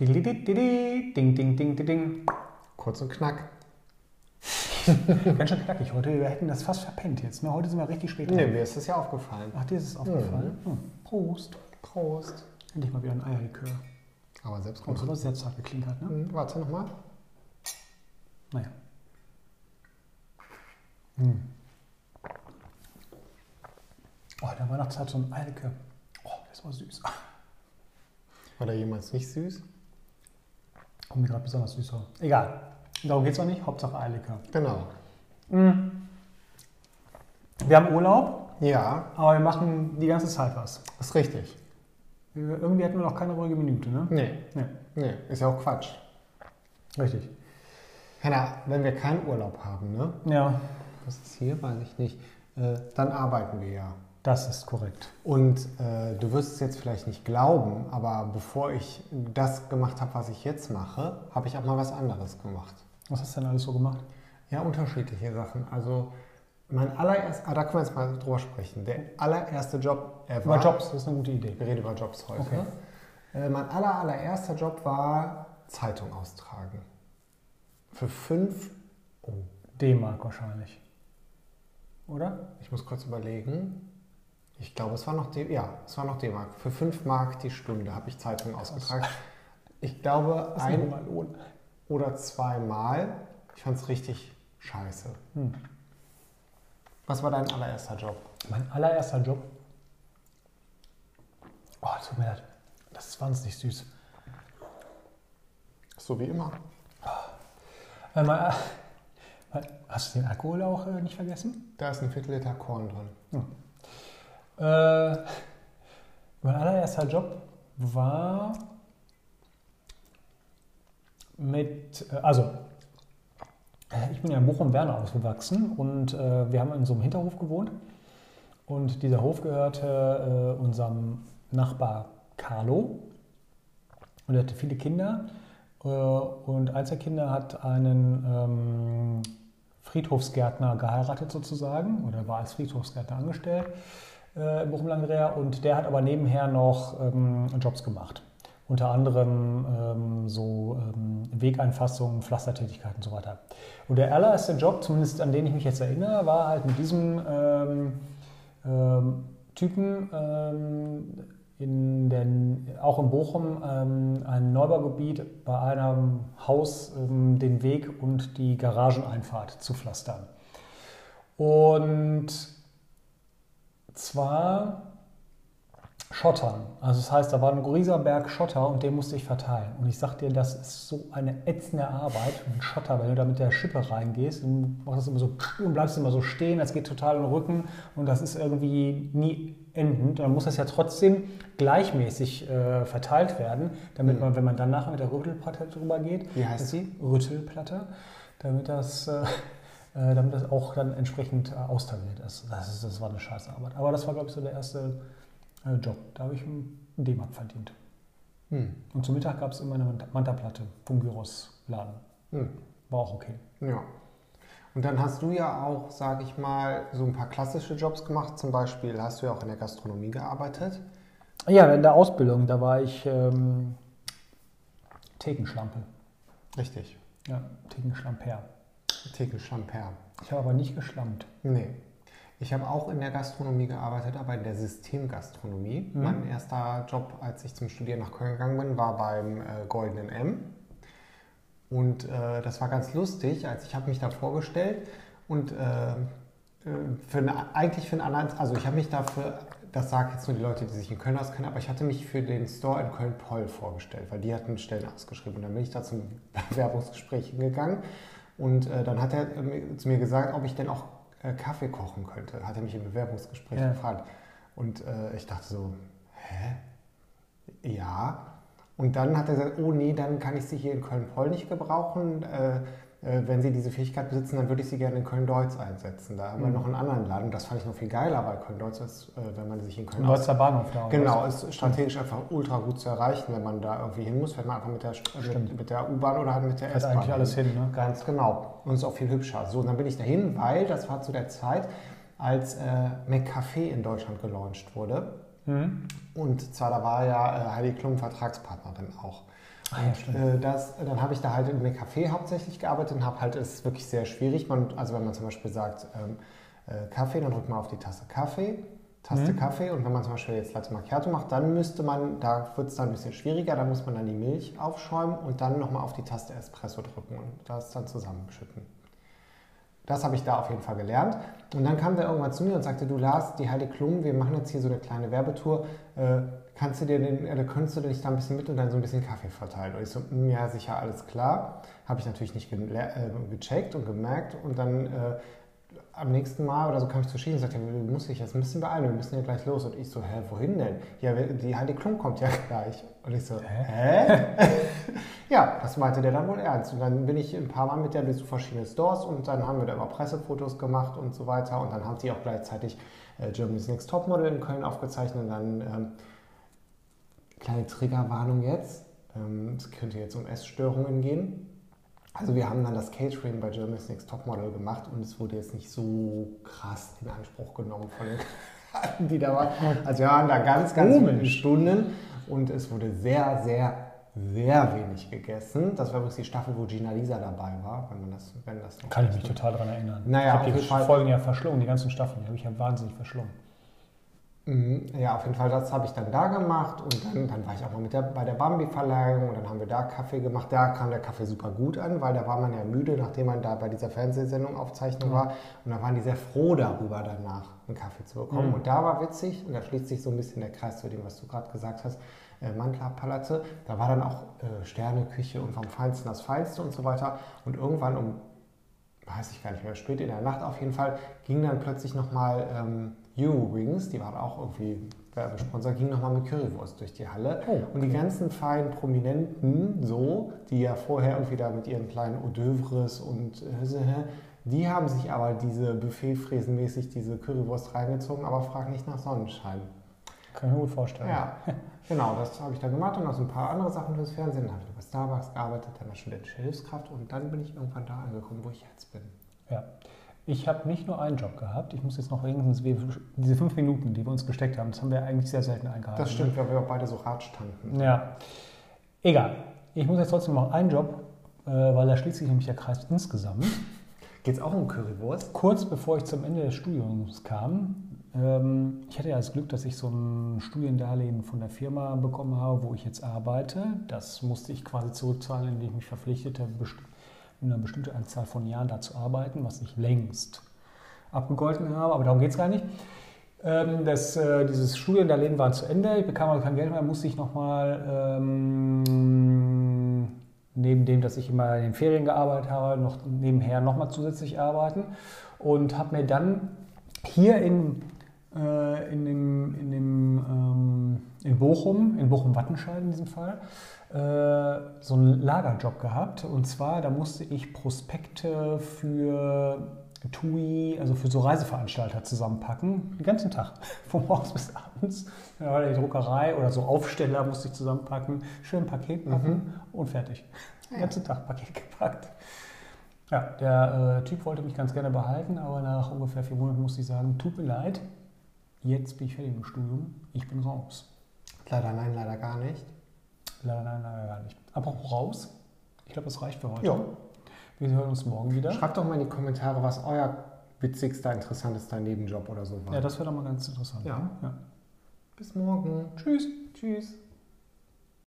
Ding, ding, ding, ding, ding. Kurz und knack. Ganz schön knackig heute. Wir hätten das fast verpennt jetzt. Ne? Heute sind wir richtig spät dran. Nee, mir ist das ja aufgefallen. Ach, dir ist es aufgefallen. Hm. Prost. Prost. Endlich mal wieder ein Eierlikör. Aber selbst du, was sehr zart geklinkert, ne? Hm, Warte nochmal. Naja. Hm. Oh, in der Weihnachtszeit so ein Eierlikör. Oh, das war süß. War der jemals nicht süß? Kommt mir gerade besonders süß vor. Egal. Darum geht es auch nicht. Hauptsache Eierlikör. Genau. Wir haben Urlaub, Ja, aber wir machen die ganze Zeit was. ist richtig. Irgendwie hatten wir noch keine ruhige Minute, ne? Nee, Nee. nee, ist ja auch Quatsch. Richtig. Henna, wenn wir keinen Urlaub haben, ne? Ja, Was ist hier? Weiß ich nicht. Äh, dann arbeiten wir ja. Das ist korrekt. Und äh, du wirst es jetzt vielleicht nicht glauben, aber bevor ich das gemacht habe, was ich jetzt mache, habe ich auch mal was anderes gemacht. Was hast du denn alles so gemacht? Ja, unterschiedliche Sachen. Also mein allererst, ah, da können wir jetzt mal drüber sprechen. Der allererste Job ever. Über Jobs, das ist eine gute Idee. Wir reden über Jobs heute. Okay. Äh, mein aller, allererster Job war Zeitung austragen. Für fünf, oh, D-Mark wahrscheinlich. Oder? ich muss kurz überlegen. Ich glaube, es war noch D, ja, es war noch D-Mark. Für fünf Mark die Stunde habe ich Zeitungen ausgetragen. Ich glaube, ein oder zweimal. Ich fand es richtig scheiße. Hm. Was war dein allererster Job? Mein allererster Job. Oh, tut mir leid. Das ist wahnsinnig süß. So wie immer. Äh, mein, mein, hast du den Alkohol auch äh, nicht vergessen? Da ist ein Viertel Liter Korn drin. Äh, mein allererster Job war mit, äh, also ich bin ja in Bochum-Werner aufgewachsen und äh, wir haben in so einem Hinterhof gewohnt und dieser Hof gehörte äh, unserem Nachbar Carlo und er hatte viele Kinder äh, und eins der Kinder hat einen ähm, Friedhofsgärtner geheiratet sozusagen oder war als Friedhofsgärtner angestellt äh, in Bochum-Langendreher und der hat aber nebenher noch ähm, Jobs gemacht. Unter anderem ähm, so ähm, Wegeinfassungen, Pflastertätigkeiten und so weiter. Und der allererste Job, zumindest an den ich mich jetzt erinnere, war halt mit diesem ähm, ähm, Typen ähm, in den, auch in Bochum ähm, ein Neubaugebiet bei einem Haus ähm, den Weg und die Garageneinfahrt zu pflastern. Und zwar Schottern. Also das heißt, da war ein grieser Berg Schotter und den musste ich verteilen. Und ich sag dir, das ist so eine ätzende Arbeit, ein Schotter, wenn du da mit der Schippe reingehst und machst das immer so und bleibst immer so stehen, das geht total in den Rücken und das ist irgendwie nie endend. Dann muss das ja trotzdem gleichmäßig äh, verteilt werden, damit man, wenn man dann nachher mit der Rüttelplatte drüber geht, Wie heißt sie? Rüttelplatte, damit das, äh, damit das auch dann entsprechend äh, austariert ist. Das, ist. das war eine scheiße Arbeit. Aber das war, glaube ich, so der erste äh, Job. Da habe ich einen D-Mark verdient. Hm. Und zum Mittag gab es immer eine Manta- Manta-Platte vom Gyros-Laden. Hm. War auch okay. Ja. Und dann hast du ja auch, sage ich mal, so ein paar klassische Jobs gemacht. Zum Beispiel hast du ja auch in der Gastronomie gearbeitet. Ja, in der Ausbildung, da war ich ähm, Thekenschlampe. Richtig. Ja, Thekenschlamper. Theke Champer. Ich habe aber nicht geschlampt. Nee. Ich habe auch in der Gastronomie gearbeitet, aber in der Systemgastronomie. Mhm. Mein erster Job, als ich zum Studieren nach Köln gegangen bin, war beim äh, Goldenen M. Und äh, das war ganz lustig, als ich habe mich da vorgestellt und äh, äh, für eine, eigentlich für einen anderen, also ich habe mich dafür, das sagen jetzt nur die Leute, die sich in Köln auskennen, aber ich hatte mich für den Store in Köln-Poll vorgestellt, weil die hatten Stellen ausgeschrieben. Und dann bin ich da zum Bewerbungsgespräch hingegangen und äh, dann hat er äh, zu mir gesagt, ob ich denn auch äh, Kaffee kochen könnte. Hat er mich im Bewerbungsgespräch Ja. gefragt. Und äh, ich dachte so, hä? Ja. Und dann hat er gesagt, oh nee, dann kann ich Sie hier in Köln-Poll nicht gebrauchen. Äh, wenn Sie diese Fähigkeit besitzen, dann würde ich Sie gerne in Köln-Deutz einsetzen. Da haben wir Mhm. noch einen anderen Laden. Das fand ich noch viel geiler, weil Köln-Deutz ist, äh, wenn man sich in Köln Deutzer Bahnhof da. Genau, ist strategisch einfach ultra gut zu erreichen, wenn man da irgendwie hin muss. Fährt man einfach mit der, mit, mit der U-Bahn oder halt mit der S-Bahn. eigentlich alles hin, ne? Ganz genau. Und ist auch viel hübscher. So, und dann bin ich dahin, weil das war zu der Zeit, als äh, McCafé in Deutschland gelauncht wurde. Mhm. Und zwar, da war ja äh, Heidi Klum Vertragspartnerin auch. Ah, ja, stimmt. Äh, das, dann habe ich da halt in einem Café hauptsächlich gearbeitet und habe halt, es ist wirklich sehr schwierig. Man, also wenn man zum Beispiel sagt, ähm, äh, Kaffee, dann drückt man auf die Tasse Kaffee, Taste Mhm. Kaffee und wenn man zum Beispiel jetzt Latte Macchiato macht, dann müsste man, da wird es dann ein bisschen schwieriger, da muss man dann die Milch aufschäumen und dann nochmal auf die Taste Espresso drücken und das dann zusammenschütten. Das habe ich da auf jeden Fall gelernt. Und dann kam der irgendwann zu mir und sagte, du Lars, die Heidi Klum, wir machen jetzt hier so eine kleine Werbetour. Äh, kannst du dir den, äh, könntest du dir nicht da ein bisschen mit und dann so ein bisschen Kaffee verteilen? Und ich so, "Mm, ja, sicher, alles klar. Habe ich natürlich nicht ge äh, gecheckt und gemerkt. Und dann äh, am nächsten Mal oder so kam ich zu Schienen und sagte, du musst dich jetzt ein bisschen beeilen, wir müssen ja gleich los. Und ich so, hä, wohin denn? Ja, die Heidi Klum kommt ja gleich. Und ich so, hä? ja, das meinte der dann wohl ernst. Und dann bin ich ein paar Mal mit der durch so verschiedene Stores und dann haben wir da immer Pressefotos gemacht und so weiter. Und dann haben sie auch gleichzeitig äh, Germany's Next Topmodel in Köln aufgezeichnet. Und dann, ähm, kleine Triggerwarnung jetzt, ähm, es könnte jetzt um Essstörungen gehen. Also wir haben dann das Catering bei Germany's Next Topmodel gemacht und es wurde jetzt nicht so krass in Anspruch genommen von den die da waren. Also wir waren da ganz, ganz viele Stunden und es wurde sehr, sehr, sehr wenig gegessen. Das war übrigens die Staffel, wo Gina Lisa dabei war, wenn man das, wenn das noch Kann ich mich total daran erinnern. Naja, ich habe die Fall. Folgen ja verschlungen, die ganzen Staffeln, die habe ich ja wahnsinnig verschlungen. Mhm, Ja, auf jeden Fall, das habe ich dann da gemacht und dann, dann war ich auch mal mit der, bei der Bambi-Verleihung und dann haben wir da Kaffee gemacht. Da kam der Kaffee super gut an, weil da war man ja müde, nachdem man da bei dieser Fernsehsendung Aufzeichnung war. Und da waren die sehr froh darüber, danach einen Kaffee zu bekommen. Mhm. Und da war witzig, und da schließt sich so ein bisschen der Kreis zu dem, was du gerade gesagt hast, äh, Mantla-Palazze. Da war dann auch äh, Sterneküche und vom Feinsten das Feinste und so weiter. Und irgendwann um weiß ich gar nicht mehr, spät in der Nacht auf jeden Fall, ging dann plötzlich nochmal ähm, Eurowings, die waren auch irgendwie Werbesponsor, ging nochmal mit Currywurst durch die Halle. Oh, Und die ganzen feinen Prominenten, so, die ja vorher irgendwie da mit ihren kleinen Hors und äh, die haben sich aber diese Buffetfräsenmäßig diese Currywurst reingezogen, aber frag nicht nach Sonnenschein. Kann ich mir gut vorstellen. Ja, genau, das habe ich dann gemacht und noch so ein paar andere Sachen fürs Fernsehen. Dann habe ich noch bei Starbucks gearbeitet, dann als studentische Hilfskraft und dann bin ich irgendwann da angekommen, wo ich jetzt bin. Ja. Ich habe nicht nur einen Job gehabt, ich muss jetzt noch wenigstens diese fünf Minuten, die wir uns gesteckt haben, das haben wir eigentlich sehr selten eingehalten. Das stimmt, weil wir auch beide so hart standen. Ja, egal. Ich muss jetzt trotzdem noch einen Job, äh, weil da schließt sich nämlich der Kreis insgesamt. Geht es auch um Currywurst? Kurz bevor ich zum Ende des Studiums kam, ich hatte ja das Glück, dass ich so ein Studiendarlehen von der Firma bekommen habe, wo ich jetzt arbeite. Das musste ich quasi zurückzahlen, indem ich mich verpflichtete, in einer bestimmten Anzahl von Jahren da zu arbeiten, was ich längst abgegolten habe, aber darum geht es gar nicht. Ähm, das, äh, dieses Studiendarlehen war zu Ende, ich bekam also kein Geld mehr, musste ich nochmal ähm, neben dem, dass ich immer in den Ferien gearbeitet habe, noch nebenher nochmal zusätzlich arbeiten und habe mir dann hier in, äh, in, dem, in, dem, ähm, in Bochum, in Bochum-Wattenscheid in diesem Fall, äh, so einen Lagerjob gehabt. Und zwar, da musste ich Prospekte für TUI, also für so Reiseveranstalter zusammenpacken, den ganzen Tag, von morgens bis abends. Da war die Druckerei oder so Aufsteller musste ich zusammenpacken, schön Paket packen und fertig. Den ganzen Tag Paket gepackt. Ja, der äh, Typ wollte mich ganz gerne behalten, aber nach ungefähr vier Monaten musste ich sagen, tut mir leid, jetzt bin ich fertig im Studium, ich bin raus. Leider nein, leider gar nicht. Leider nein, leider gar nicht. Apropos raus, ich glaube, das reicht für heute. Ja. Wir hören uns morgen wieder. Schreibt doch mal in die Kommentare, was euer witzigster, interessantester Nebenjob oder so war. Ja, das wäre doch mal ganz interessant. Ja. ja. Bis morgen. Tschüss. Tschüss.